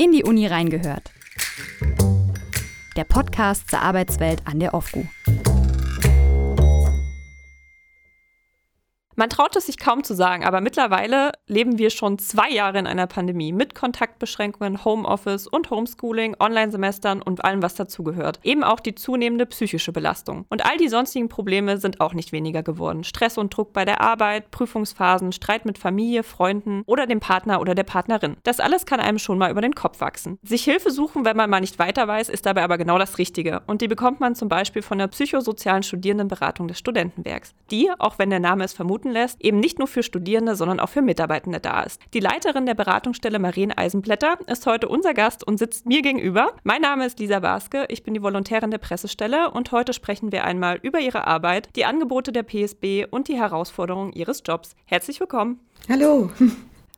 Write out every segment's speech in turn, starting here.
In die Uni reingehört. Der Podcast zur Arbeitswelt an der OFGU. Man traut es sich kaum zu sagen, aber mittlerweile leben wir schon zwei Jahre in einer Pandemie mit Kontaktbeschränkungen, Homeoffice und Homeschooling, Online-Semestern und allem, was dazugehört. Eben auch die zunehmende psychische Belastung. Und all die sonstigen Probleme sind auch nicht weniger geworden. Stress und Druck bei der Arbeit, Prüfungsphasen, Streit mit Familie, Freunden oder dem Partner oder der Partnerin. Das alles kann einem schon mal über den Kopf wachsen. Sich Hilfe suchen, wenn man mal nicht weiter weiß, ist dabei aber genau das Richtige. Und die bekommt man zum Beispiel von der psychosozialen Studierendenberatung des Studentenwerks. Die, auch wenn der Name es vermuten vermuten lässt, eben nicht nur für Studierende, sondern auch für Mitarbeitende da ist. Die Leiterin der Beratungsstelle Marien Eisenblätter ist heute unser Gast und sitzt mir gegenüber. Mein Name ist Lisa Baske, ich bin die Volontärin der Pressestelle und heute sprechen wir einmal über ihre Arbeit, die Angebote der PSB und die Herausforderungen ihres Jobs. Herzlich willkommen. Hallo.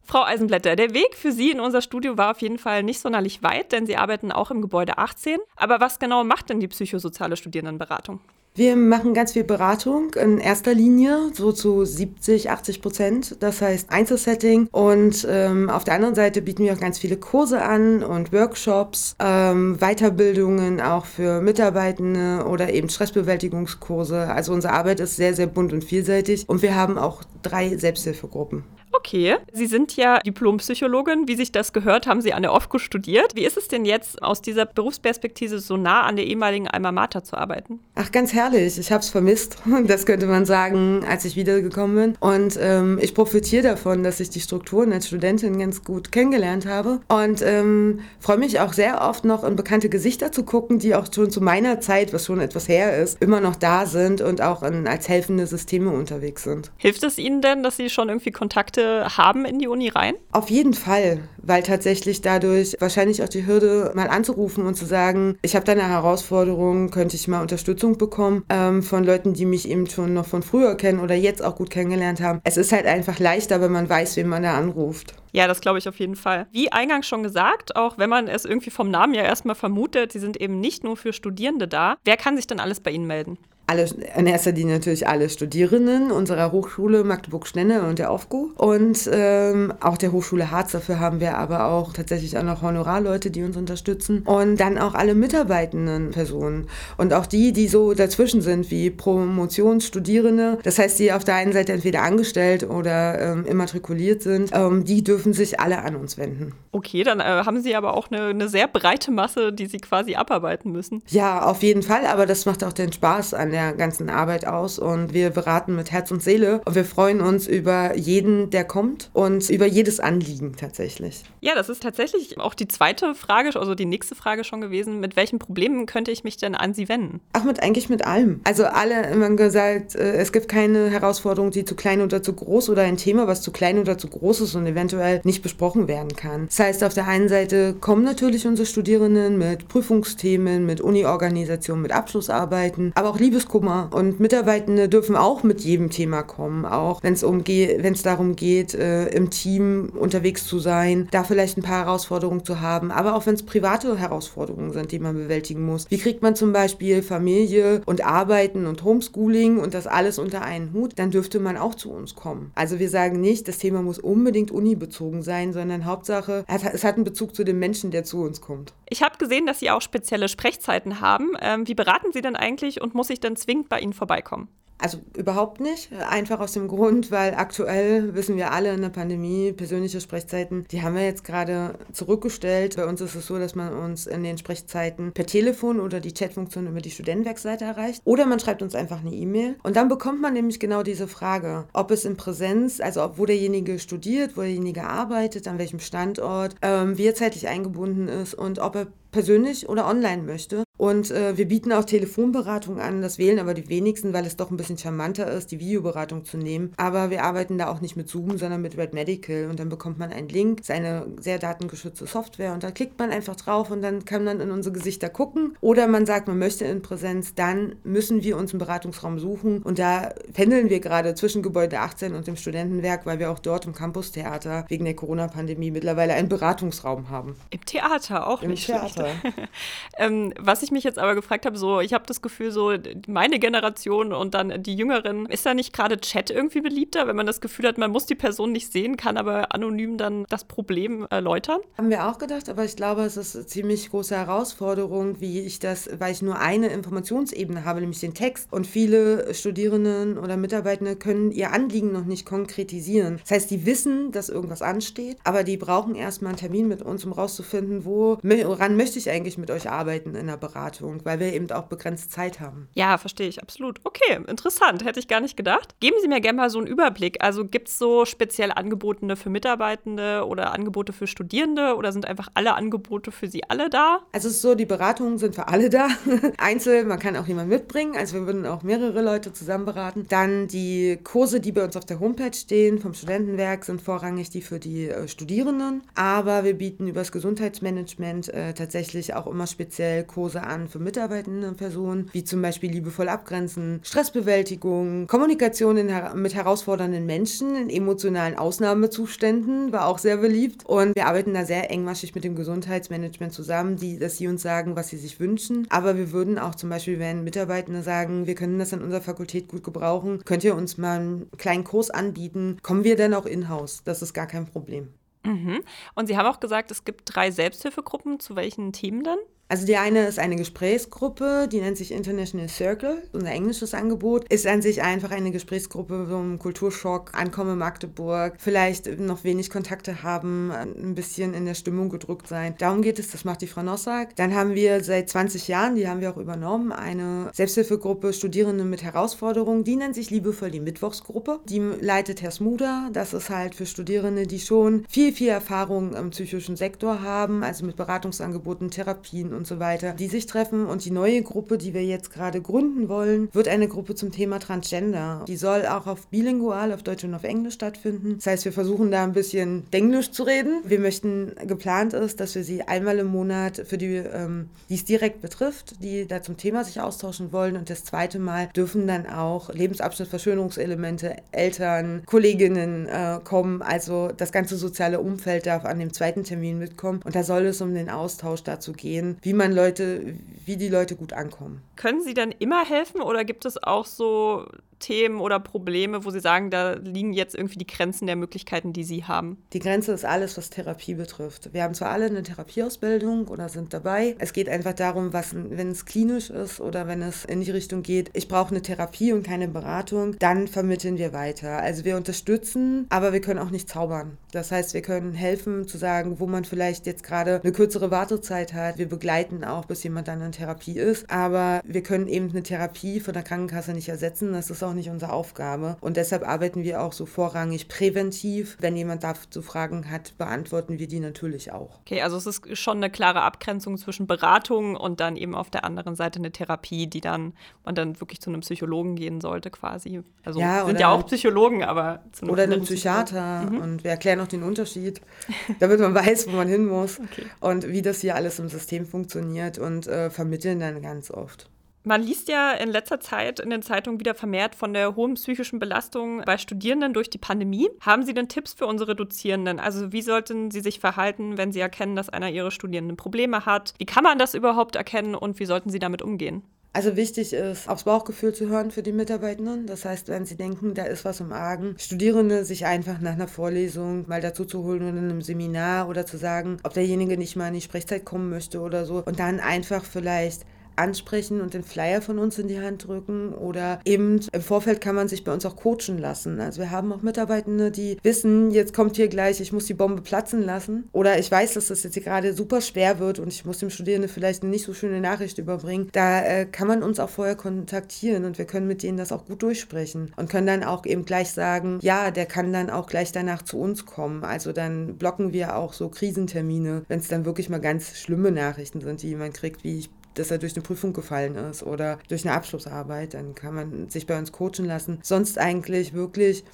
Frau Eisenblätter, der Weg für Sie in unser Studio war auf jeden Fall nicht sonderlich weit, denn Sie arbeiten auch im Gebäude 18. Aber was genau macht denn die psychosoziale Studierendenberatung? Wir machen ganz viel Beratung in erster Linie, so zu 70, 80 Prozent. Das heißt Einzelsetting. Und ähm, auf der anderen Seite bieten wir auch ganz viele Kurse an und Workshops, ähm, Weiterbildungen auch für Mitarbeitende oder eben Stressbewältigungskurse. Also unsere Arbeit ist sehr, sehr bunt und vielseitig. Und wir haben auch drei Selbsthilfegruppen. Okay, Sie sind ja Diplompsychologin. Wie sich das gehört, haben Sie an der OFCO studiert. Wie ist es denn jetzt, aus dieser Berufsperspektive so nah an der ehemaligen Alma Mater zu arbeiten? Ach, ganz herrlich. Ich habe es vermisst. Das könnte man sagen, als ich wiedergekommen bin. Und ähm, ich profitiere davon, dass ich die Strukturen als Studentin ganz gut kennengelernt habe. Und ähm, freue mich auch sehr oft noch in bekannte Gesichter zu gucken, die auch schon zu meiner Zeit, was schon etwas her ist, immer noch da sind und auch in, als helfende Systeme unterwegs sind. Hilft es Ihnen denn, dass Sie schon irgendwie Kontakte Kontakte haben in die Uni rein? Auf jeden Fall, weil tatsächlich dadurch wahrscheinlich auch die Hürde, mal anzurufen und zu sagen, ich habe da eine Herausforderung, könnte ich mal Unterstützung bekommen ähm, von Leuten, die mich eben schon noch von früher kennen oder jetzt auch gut kennengelernt haben. Es ist halt einfach leichter, wenn man weiß, wen man da anruft. Ja, das glaube ich auf jeden Fall. Wie eingangs schon gesagt, auch wenn man es irgendwie vom Namen ja erstmal vermutet, sie sind eben nicht nur für Studierende da. Wer kann sich denn alles bei Ihnen melden? Alle, in erster Linie natürlich alle Studierenden unserer Hochschule Magdeburg-Stenne und der OFGU und ähm, auch der Hochschule Harz. Dafür haben wir aber auch tatsächlich auch noch Honorarleute, die uns unterstützen und dann auch alle mitarbeitenden Personen und auch die, die so dazwischen sind, wie Promotionsstudierende. Das heißt, die auf der einen Seite entweder angestellt oder ähm, immatrikuliert sind, ähm, die dürfen sich alle an uns wenden. Okay, dann äh, haben Sie aber auch eine, eine sehr breite Masse, die Sie quasi abarbeiten müssen. Ja, auf jeden Fall, aber das macht auch den Spaß an der der ganzen Arbeit aus und wir beraten mit Herz und Seele und wir freuen uns über jeden, der kommt und über jedes Anliegen tatsächlich. Ja, das ist tatsächlich auch die zweite Frage, also die nächste Frage schon gewesen. Mit welchen Problemen könnte ich mich denn an Sie wenden? Ach, mit eigentlich mit allem. Also alle immer gesagt, äh, es gibt keine Herausforderung, die zu klein oder zu groß oder ein Thema, was zu klein oder zu groß ist und eventuell nicht besprochen werden kann. Das heißt, auf der einen Seite kommen natürlich unsere Studierenden mit Prüfungsthemen, mit Uni-Organisationen, mit Abschlussarbeiten, aber auch Liebes Liebeskummer. Und Mitarbeitende dürfen auch mit jedem Thema kommen, auch wenn es um wenn es darum geht, äh, im Team unterwegs zu sein, da vielleicht ein paar Herausforderungen zu haben, aber auch wenn es private Herausforderungen sind, die man bewältigen muss. Wie kriegt man zum Beispiel Familie und Arbeiten und Homeschooling und das alles unter einen Hut, dann dürfte man auch zu uns kommen. Also wir sagen nicht, das Thema muss unbedingt unibezogen sein, sondern Hauptsache, es hat einen Bezug zu dem Menschen, der zu uns kommt. Ich habe gesehen, dass Sie auch spezielle Sprechzeiten haben. Ähm, wie beraten Sie denn eigentlich und muss ich dann zwingend bei Ihnen vorbeikommen? Also überhaupt nicht. Einfach aus dem Grund, weil aktuell wissen wir alle in der Pandemie, persönliche Sprechzeiten, die haben wir jetzt gerade zurückgestellt. Bei uns ist es so, dass man uns in den Sprechzeiten per Telefon oder die Chatfunktion über die Studentenwerkseite erreicht. Oder man schreibt uns einfach eine E-Mail. Und dann bekommt man nämlich genau diese Frage, ob es in Präsenz, also ob, wo derjenige studiert, wo derjenige arbeitet, an welchem Standort, ähm, wie er zeitlich eingebunden ist und ob er persönlich oder online möchte. Und äh, wir bieten auch Telefonberatung an. Das wählen aber die wenigsten, weil es doch ein bisschen charmanter ist, die Videoberatung zu nehmen. Aber wir arbeiten da auch nicht mit Zoom, sondern mit Red Medical. Und dann bekommt man einen Link. Das ist eine sehr datengeschützte Software. Und da klickt man einfach drauf und dann kann man in unsere Gesichter gucken. Oder man sagt, man möchte in Präsenz. Dann müssen wir uns einen Beratungsraum suchen. Und da pendeln wir gerade zwischen Gebäude 18 und dem Studentenwerk, weil wir auch dort im Campustheater wegen der Corona-Pandemie mittlerweile einen Beratungsraum haben. Im Theater auch Im nicht Theater ähm, was ich mich jetzt aber gefragt habe, so, ich habe das Gefühl, so meine Generation und dann die Jüngeren, ist da nicht gerade Chat irgendwie beliebter, wenn man das Gefühl hat, man muss die Person nicht sehen, kann aber anonym dann das Problem erläutern? Haben wir auch gedacht, aber ich glaube, es ist eine ziemlich große Herausforderung, wie ich das, weil ich nur eine Informationsebene habe, nämlich den Text. Und viele Studierenden oder Mitarbeitende können ihr Anliegen noch nicht konkretisieren. Das heißt, die wissen, dass irgendwas ansteht, aber die brauchen erstmal einen Termin mit uns, um rauszufinden, woran möchte ich eigentlich mit euch arbeiten in der Beratung, weil wir eben auch begrenzt Zeit haben. Ja, verstehe ich absolut. Okay, interessant, hätte ich gar nicht gedacht. Geben Sie mir gerne mal so einen Überblick. Also gibt es so speziell Angebotene für Mitarbeitende oder Angebote für Studierende oder sind einfach alle Angebote für Sie alle da? Also es ist so, die Beratungen sind für alle da. Einzel, man kann auch jemanden mitbringen. Also wir würden auch mehrere Leute zusammen beraten. Dann die Kurse, die bei uns auf der Homepage stehen vom Studentenwerk, sind vorrangig die für die äh, Studierenden. Aber wir bieten über das Gesundheitsmanagement äh, tatsächlich auch immer speziell Kurse an für mitarbeitende Personen, wie zum Beispiel liebevoll abgrenzen, Stressbewältigung, Kommunikation in, mit herausfordernden Menschen in emotionalen Ausnahmezuständen war auch sehr beliebt. Und wir arbeiten da sehr engmaschig mit dem Gesundheitsmanagement zusammen, die, dass sie uns sagen, was sie sich wünschen. Aber wir würden auch zum Beispiel, wenn Mitarbeitende sagen, wir können das an unserer Fakultät gut gebrauchen, könnt ihr uns mal einen kleinen Kurs anbieten, kommen wir dann auch in-house. Das ist gar kein Problem. Mhm. Und Sie haben auch gesagt, es gibt drei Selbsthilfegruppen. Zu welchen Themen dann? Also die eine ist eine Gesprächsgruppe, die nennt sich International Circle, unser englisches Angebot. Ist an sich einfach eine Gesprächsgruppe so Kulturschock, Ankommen Magdeburg, vielleicht noch wenig Kontakte haben, ein bisschen in der Stimmung gedrückt sein. Darum geht es, das macht die Frau Nossack. Dann haben wir seit 20 Jahren, die haben wir auch übernommen, eine Selbsthilfegruppe Studierende mit Herausforderungen. Die nennt sich liebevoll die Mittwochsgruppe. Die leitet Herr Smuda. Das ist halt für Studierende, die schon viel, viel Erfahrung im psychischen Sektor haben, also mit Beratungsangeboten, Therapien so weiter, die sich treffen. Und die neue Gruppe, die wir jetzt gerade gründen wollen, wird eine Gruppe zum Thema Transgender. Die soll auch auf bilingual, auf Deutsch und auf Englisch stattfinden. Das heißt, wir versuchen da ein bisschen Englisch zu reden. Wir möchten, geplant ist, dass wir sie einmal im Monat für die, ähm, die es direkt betrifft, die da zum Thema sich austauschen wollen. Und das zweite Mal dürfen dann auch Lebensabschnittverschönerungselemente, Eltern, Kolleginnen äh, kommen. Also das ganze soziale Umfeld darf an dem zweiten Termin mitkommen. Und da soll es um den Austausch dazu gehen, wie wie man Leute, wie die Leute gut ankommen. Können Sie dann immer helfen oder gibt es auch so Themen oder Probleme, wo Sie sagen, da liegen jetzt irgendwie die Grenzen der Möglichkeiten, die Sie haben? Die Grenze ist alles, was Therapie betrifft. Wir haben zwar alle eine Therapieausbildung oder sind dabei. Es geht einfach darum, was, wenn es klinisch ist oder wenn es in die Richtung geht, ich brauche eine Therapie und keine Beratung, dann vermitteln wir weiter. Also wir unterstützen, aber wir können auch nicht zaubern. Das heißt, wir können helfen zu sagen, wo man vielleicht jetzt gerade eine kürzere Wartezeit hat. Wir begleiten auch, bis jemand dann in Therapie ist. Aber wir können eben eine Therapie von der Krankenkasse nicht ersetzen. Das ist auch auch nicht unsere Aufgabe. Und deshalb arbeiten wir auch so vorrangig präventiv. Wenn jemand dazu Fragen hat, beantworten wir die natürlich auch. Okay, also es ist schon eine klare Abgrenzung zwischen Beratung und dann eben auf der anderen Seite eine Therapie, die dann man dann wirklich zu einem Psychologen gehen sollte quasi. Also ja, sind ja auch Psychologen, aber zu einem oder einem Psychiater mhm. und wir erklären auch den Unterschied, damit man weiß, wo man hin muss okay. und wie das hier alles im System funktioniert und äh, vermitteln dann ganz oft. Man liest ja in letzter Zeit in den Zeitungen wieder vermehrt von der hohen psychischen Belastung bei Studierenden durch die Pandemie. Haben Sie denn Tipps für unsere Dozierenden? Also wie sollten sie sich verhalten, wenn sie erkennen, dass einer ihrer Studierenden Probleme hat? Wie kann man das überhaupt erkennen und wie sollten sie damit umgehen? Also wichtig ist, aufs Bauchgefühl zu hören für die Mitarbeitenden. Das heißt, wenn sie denken, da ist was im Argen, Studierende sich einfach nach einer Vorlesung mal dazu zu holen oder in einem Seminar oder zu sagen, ob derjenige nicht mal in die Sprechzeit kommen möchte oder so. Und dann einfach vielleicht ansprechen und den Flyer von uns in die Hand drücken oder eben im Vorfeld kann man sich bei uns auch coachen lassen. Also wir haben auch Mitarbeitende, die wissen, jetzt kommt hier gleich, ich muss die Bombe platzen lassen oder ich weiß, dass das jetzt hier gerade super schwer wird und ich muss dem Studierenden vielleicht eine nicht so schöne Nachricht überbringen. Da äh, kann man uns auch vorher kontaktieren und wir können mit denen das auch gut durchsprechen und können dann auch eben gleich sagen, ja, der kann dann auch gleich danach zu uns kommen. Also dann blocken wir auch so Krisentermine, wenn es dann wirklich mal ganz schlimme Nachrichten sind, die jemand kriegt, wie ich dass er durch eine Prüfung gefallen ist oder durch eine Abschlussarbeit, dann kann man sich bei uns coachen lassen. Sonst eigentlich wirklich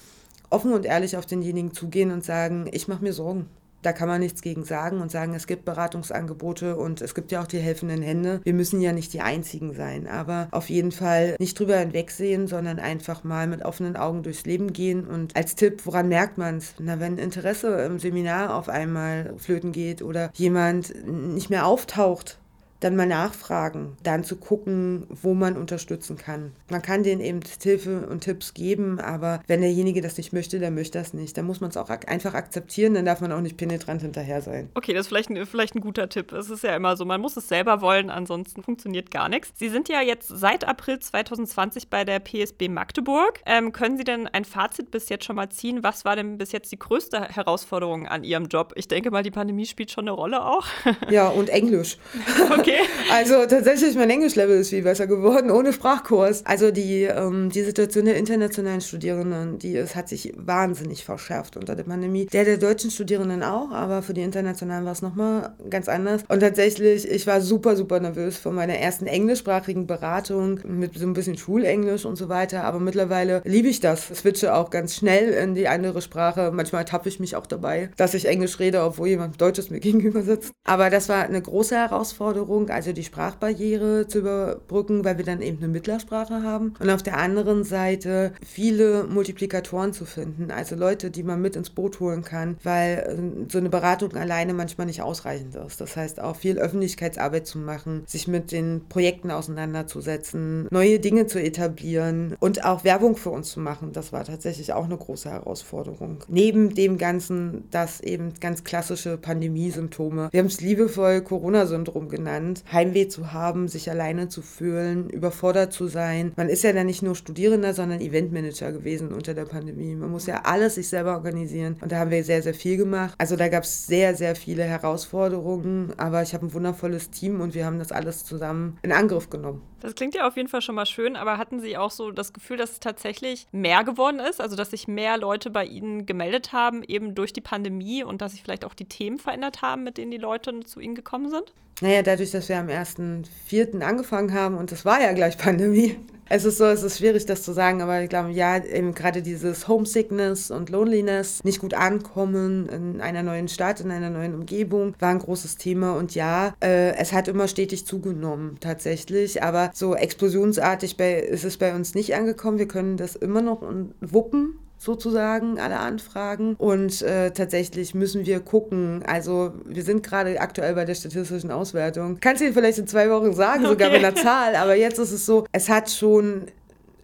offen und ehrlich auf denjenigen zugehen und sagen, ich mache mir Sorgen. Da kann man nichts gegen sagen und sagen, es gibt Beratungsangebote und es gibt ja auch die helfenden Hände. Wir müssen ja nicht die Einzigen sein, aber auf jeden Fall nicht drüber hinwegsehen, sondern einfach mal mit offenen Augen durchs Leben gehen. Und als Tipp, woran merkt man es? Na, wenn Interesse im Seminar auf einmal flöten geht oder jemand nicht mehr auftaucht, dann mal nachfragen, dann zu gucken, wo man unterstützen kann. Man kann denen eben Hilfe und Tipps geben, aber wenn derjenige das nicht möchte, dann möchte das nicht. Dann muss man es auch einfach akzeptieren, dann darf man auch nicht penetrant hinterher sein. Okay, das ist vielleicht ein, vielleicht ein guter Tipp. Es ist ja immer so, man muss es selber wollen, ansonsten funktioniert gar nichts. Sie sind ja jetzt seit April 2020 bei der PSB Magdeburg. Ähm, können Sie denn ein Fazit bis jetzt schon mal ziehen? Was war denn bis jetzt die größte Herausforderung an Ihrem Job? Ich denke mal, die Pandemie spielt schon eine Rolle auch. Ja, und Englisch. Okay. Okay. Also tatsächlich, mein Englischlevel ist viel besser geworden, ohne Sprachkurs. Also die, ähm, die Situation der internationalen Studierenden, die es hat sich wahnsinnig verschärft unter der Pandemie. Der der deutschen Studierenden auch, aber für die internationalen war es nochmal ganz anders. Und tatsächlich, ich war super, super nervös vor meiner ersten englischsprachigen Beratung mit so ein bisschen Schulenglisch und so weiter. Aber mittlerweile liebe ich das. Switche auch ganz schnell in die andere Sprache. Manchmal tappe ich mich auch dabei, dass ich Englisch rede, obwohl jemand Deutsches mir gegenüber sitzt. Aber das war eine große Herausforderung Veränderung, also die Sprachbarriere zu überbrücken, weil wir dann eben eine Mittlersprache haben. Und auf der anderen Seite viele Multiplikatoren zu finden, also Leute, die man mit ins Boot holen kann, weil ähm, so eine Beratung alleine manchmal nicht ausreichend ist. Das heißt auch viel Öffentlichkeitsarbeit zu machen, sich mit den Projekten auseinanderzusetzen, neue Dinge zu etablieren und auch Werbung für uns zu machen. Das war tatsächlich auch eine große Herausforderung. Neben dem Ganzen, dass eben ganz klassische Pandemiesymptome, wir haben es liebevoll Corona-Syndrom genannt, Zustand, Heimweh zu haben, sich alleine zu fühlen, überfordert zu sein. Man ist ja dann nicht nur Studierender, sondern Eventmanager gewesen unter der Pandemie. Man muss ja alles sich selber organisieren und da haben wir sehr, sehr viel gemacht. Also da gab es sehr, sehr viele Herausforderungen, aber ich habe ein wundervolles Team und wir haben das alles zusammen in Angriff genommen. Das klingt ja auf jeden Fall schon mal schön, aber hatten Sie auch so das Gefühl, dass es tatsächlich mehr geworden ist? Also, dass sich mehr Leute bei Ihnen gemeldet haben, eben durch die Pandemie und dass sich vielleicht auch die Themen verändert haben, mit denen die Leute zu Ihnen gekommen sind? Naja, dadurch, dass wir am 1.4. angefangen haben und das war ja gleich Pandemie. Es ist so, es ist schwierig, das zu sagen, aber ich glaube, ja, eben gerade dieses Homesickness und Loneliness, nicht gut ankommen in einer neuen Stadt, in einer neuen Umgebung, war ein großes Thema. Und ja, äh, es hat immer stetig zugenommen, tatsächlich. Aber so explosionsartig bei, ist es bei uns nicht angekommen. Wir können das immer noch wuppen sozusagen, alle Anfragen. Und äh, tatsächlich müssen wir gucken. Also wir sind gerade aktuell bei der statistischen Auswertung. Kannst du dir vielleicht in zwei Wochen sagen, okay. sogar mit einer Zahl. Aber jetzt ist es so, es hat schon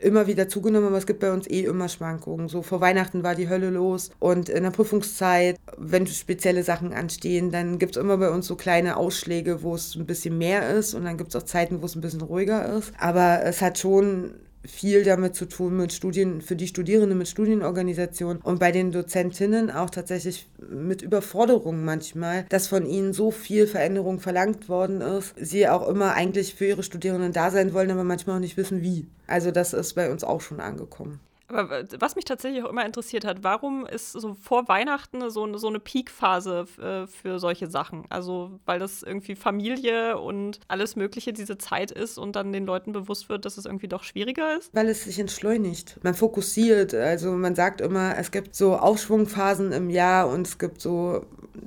immer wieder zugenommen, aber es gibt bei uns eh immer Schwankungen. So vor Weihnachten war die Hölle los und in der Prüfungszeit, wenn spezielle Sachen anstehen, dann gibt es immer bei uns so kleine Ausschläge, wo es ein bisschen mehr ist und dann gibt es auch Zeiten, wo es ein bisschen ruhiger ist. Aber es hat schon viel damit zu tun mit Studien, für die Studierenden mit Studienorganisationen und bei den Dozentinnen auch tatsächlich mit Überforderungen manchmal, dass von ihnen so viel Veränderung verlangt worden ist, sie auch immer eigentlich für ihre Studierenden da sein wollen, aber manchmal auch nicht wissen, wie. Also das ist bei uns auch schon angekommen. Aber was mich tatsächlich auch immer interessiert hat, warum ist so vor Weihnachten so, so eine Peakphase äh, für solche Sachen? Also, weil das irgendwie Familie und alles Mögliche diese Zeit ist und dann den Leuten bewusst wird, dass es irgendwie doch schwieriger ist? Weil es sich entschleunigt. Man fokussiert. Also, man sagt immer, es gibt so Aufschwungphasen im Jahr und es gibt so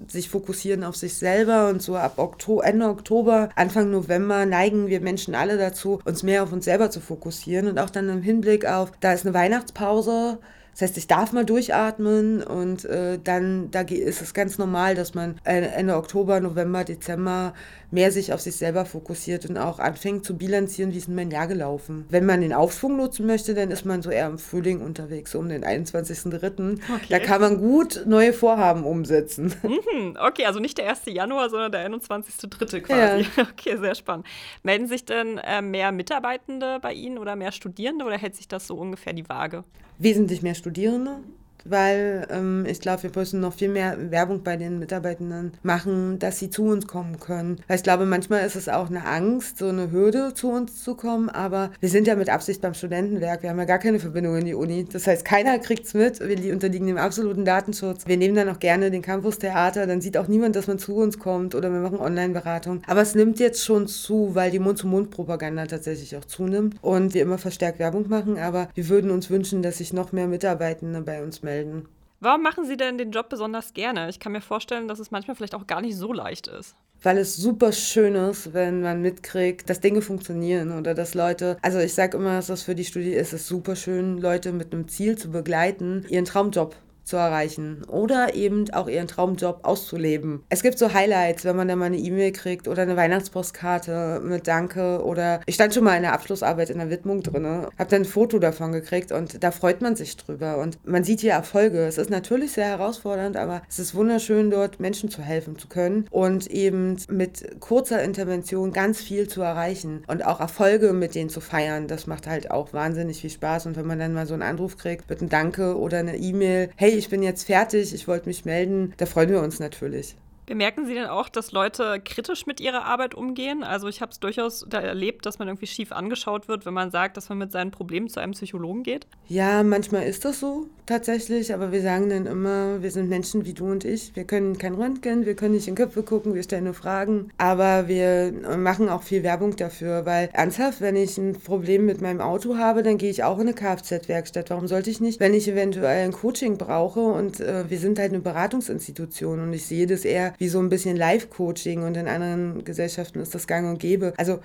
sich fokussieren auf sich selber und so ab Oktober, Ende Oktober, Anfang November neigen wir Menschen alle dazu, uns mehr auf uns selber zu fokussieren und auch dann im Hinblick auf, da ist eine Weihnachtspause, das heißt, ich darf mal durchatmen und äh, dann da ist es ganz normal, dass man Ende Oktober, November, Dezember mehr sich auf sich selber fokussiert und auch anfängt zu bilanzieren, wie ist denn mein Jahr gelaufen. Wenn man den Aufschwung nutzen möchte, dann ist man so eher im Frühling unterwegs, so um den 21.03. Okay. Da kann man gut neue Vorhaben umsetzen. Mhm, okay, also nicht der 1. Januar, sondern der 21.03. quasi. Ja. Okay, sehr spannend. Melden sich denn äh, mehr Mitarbeitende bei Ihnen oder mehr Studierende oder hält sich das so ungefähr die Waage? Wesentlich mehr Studierende Studieren weil ähm, ich glaube, wir müssen noch viel mehr Werbung bei den Mitarbeitenden machen, dass sie zu uns kommen können. Weil ich glaube, manchmal ist es auch eine Angst, so eine Hürde zu uns zu kommen, aber wir sind ja mit Absicht beim Studentenwerk, wir haben ja gar keine Verbindung in die Uni. Das heißt, keiner kriegt es mit, wir unterliegen dem absoluten Datenschutz. Wir nehmen dann auch gerne den Campus-Theater, dann sieht auch niemand, dass man zu uns kommt oder wir machen Online-Beratung. Aber es nimmt jetzt schon zu, weil die Mund-zu-Mund-Propaganda tatsächlich auch zunimmt und wir immer verstärkt Werbung machen, aber wir würden uns wünschen, dass sich noch mehr Mitarbeitende bei uns melden melden. Warum machen Sie denn den Job besonders gerne? Ich kann mir vorstellen, dass es manchmal vielleicht auch gar nicht so leicht ist weil es super schön ist, wenn man mitkriegt, dass Dinge funktionieren oder dass Leute, also ich sage immer, dass das für die Studie ist, es ist super schön, Leute mit einem Ziel zu begleiten, ihren Traumjob zu erreichen oder eben auch ihren Traumjob auszuleben. Es gibt so Highlights, wenn man dann mal eine E-Mail kriegt oder eine Weihnachtspostkarte mit Danke oder ich stand schon mal in der Abschlussarbeit in der Widmung drin, habe dann ein Foto davon gekriegt und da freut man sich drüber und man sieht hier Erfolge. Es ist natürlich sehr herausfordernd, aber es ist wunderschön, dort Menschen zu helfen zu können und eben mit kurzer Intervention ganz viel zu erreichen und auch Erfolge mit denen zu feiern. Das macht halt auch wahnsinnig viel Spaß und wenn man dann mal so einen Anruf kriegt mit einem Danke oder eine E-Mail, hey, ich bin jetzt fertig, ich wollte mich melden, da freuen wir uns natürlich. Bemerken Sie denn auch, dass Leute kritisch mit ihrer Arbeit umgehen? Also ich habe es durchaus da erlebt, dass man irgendwie schief angeschaut wird, wenn man sagt, dass man mit seinen Problemen zu einem Psychologen geht. Ja, manchmal ist das so tatsächlich, aber wir sagen dann immer, wir sind Menschen wie du und ich. Wir können kein Röntgen, wir können nicht in Köpfe gucken, wir stellen nur Fragen, aber wir machen auch viel Werbung dafür, weil ernsthaft, wenn ich ein Problem mit meinem Auto habe, dann gehe ich auch in eine Kfz-Werkstatt. Warum sollte ich nicht, wenn ich eventuell ein Coaching brauche und äh, wir sind halt eine Beratungsinstitution und ich sehe das eher wie so ein bisschen Live-Coaching und in anderen Gesellschaften ist das gang und gäbe. Also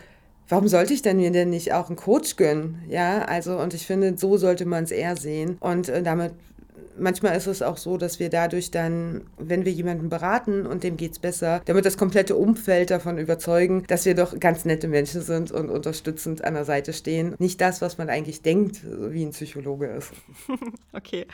warum sollte ich denn mir denn nicht auch einen Coach gönnen? Ja, also und ich finde, so sollte man es eher sehen. Und äh, damit manchmal ist es auch so, dass wir dadurch dann, wenn wir jemanden beraten und dem geht es besser, damit das komplette Umfeld davon überzeugen, dass wir doch ganz nette Menschen sind und unterstützend an der Seite stehen. Nicht das, was man eigentlich denkt, wie ein Psychologe ist. okay.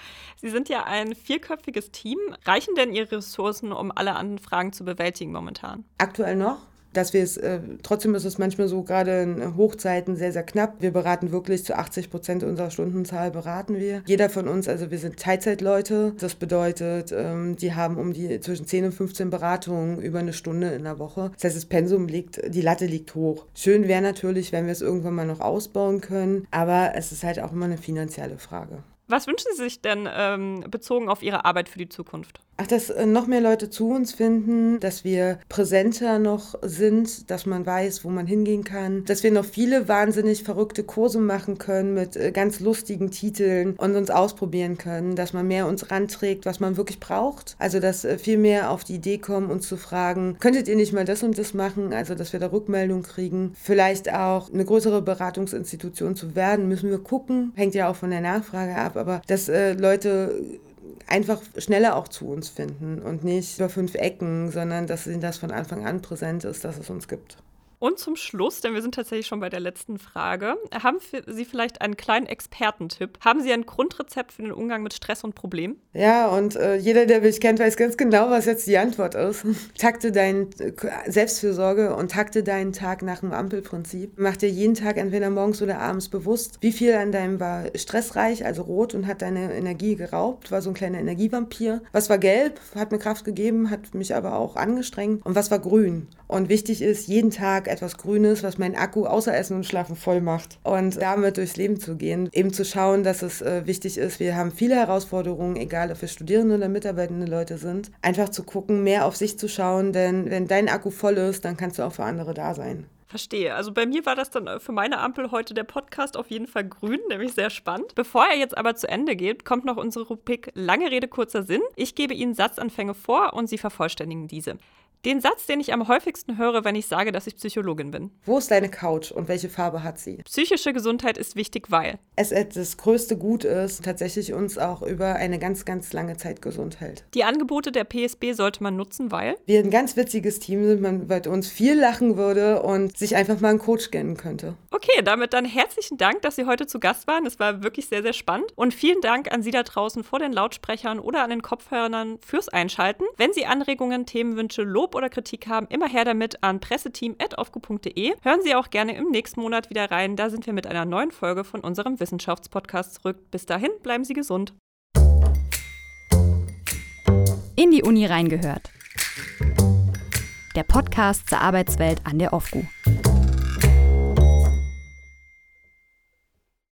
Sie sind ja ein vierköpfiges Team. Reichen denn Ihre Ressourcen, um alle anderen Fragen zu bewältigen momentan? Aktuell noch dass wir es, äh, trotzdem ist es manchmal so, gerade in Hochzeiten sehr, sehr knapp. Wir beraten wirklich zu 80 Prozent unserer Stundenzahl beraten wir. Jeder von uns, also wir sind Teilzeitleute. Das bedeutet, ähm, die haben um die zwischen 10 und 15 Beratungen über eine Stunde in der Woche. Das heißt, das Pensum liegt, die Latte liegt hoch. Schön wäre natürlich, wenn wir es irgendwann mal noch ausbauen können, aber es ist halt auch immer eine finanzielle Frage. Was wünschen Sie sich denn ähm, bezogen auf Ihre Arbeit für die Zukunft? Ach, dass äh, noch mehr Leute zu uns finden, dass wir präsenter noch sind, dass man weiß, wo man hingehen kann, dass wir noch viele wahnsinnig verrückte Kurse machen können mit äh, ganz lustigen Titeln und uns ausprobieren können, dass man mehr uns ranträgt, was man wirklich braucht. Also, dass äh, viel mehr auf die Idee kommen, uns zu fragen, könntet ihr nicht mal das und das machen? Also, dass wir da Rückmeldung kriegen. Vielleicht auch eine größere Beratungsinstitution zu werden, müssen wir gucken. Hängt ja auch von der Nachfrage ab, aber dass äh, Leute einfach schneller auch zu uns finden und nicht über fünf Ecken, sondern dass ihnen das von Anfang an präsent ist, dass es uns gibt. Und zum Schluss, denn wir sind tatsächlich schon bei der letzten Frage, haben Sie vielleicht einen kleinen Expertentipp? Haben Sie ein Grundrezept für den Umgang mit Stress und Problemen? Ja, und äh, jeder, der mich kennt, weiß ganz genau, was jetzt die Antwort ist. takte deine äh, Selbstfürsorge und takte deinen Tag nach dem Ampelprinzip. Mach dir jeden Tag entweder morgens oder abends bewusst, wie viel an deinem war stressreich, also rot und hat deine Energie geraubt, war so ein kleiner Energievampir. Was war gelb, hat mir Kraft gegeben, hat mich aber auch angestrengt. Und was war grün? Und wichtig ist, jeden Tag etwas Grünes, was meinen Akku außer Essen und Schlafen voll macht. Und damit durchs Leben zu gehen, eben zu schauen, dass es äh, wichtig ist, wir haben viele Herausforderungen, egal ob wir Studierende oder mitarbeitende Leute sind, einfach zu gucken, mehr auf sich zu schauen, denn wenn dein Akku voll ist, dann kannst du auch für andere da sein. Verstehe. Also bei mir war das dann äh, für meine Ampel heute der Podcast auf jeden Fall grün, nämlich sehr spannend. Bevor er jetzt aber zu Ende geht, kommt noch unsere Rubrik Lange Rede, kurzer Sinn. Ich gebe Ihnen Satzanfänge vor und Sie vervollständigen diese. Den Satz, den ich am häufigsten höre, wenn ich sage, dass ich Psychologin bin. Wo ist deine Couch und welche Farbe hat sie? Psychische Gesundheit ist wichtig, weil es das größte Gut ist, tatsächlich uns auch über eine ganz, ganz lange Zeit gesund hält. Die Angebote der PSB sollte man nutzen, weil wir ein ganz witziges Team sind, man bei uns viel lachen würde und sich einfach mal einen Coach gönnen könnte. Okay, damit dann herzlichen Dank, dass Sie heute zu Gast waren. Es war wirklich sehr, sehr spannend. Und vielen Dank an Sie da draußen vor den Lautsprechern oder an den Kopfhörern fürs Einschalten. Wenn Sie Anregungen, Themenwünsche, Lob oder Kritik haben, immer her damit an presseteam.aufgu.de. Hören Sie auch gerne im nächsten Monat wieder rein. Da sind wir mit einer neuen Folge von unserem Wissenschaftspodcast zurück. Bis dahin, bleiben Sie gesund. In die Uni reingehört. Der Podcast zur Arbeitswelt an der OFGU.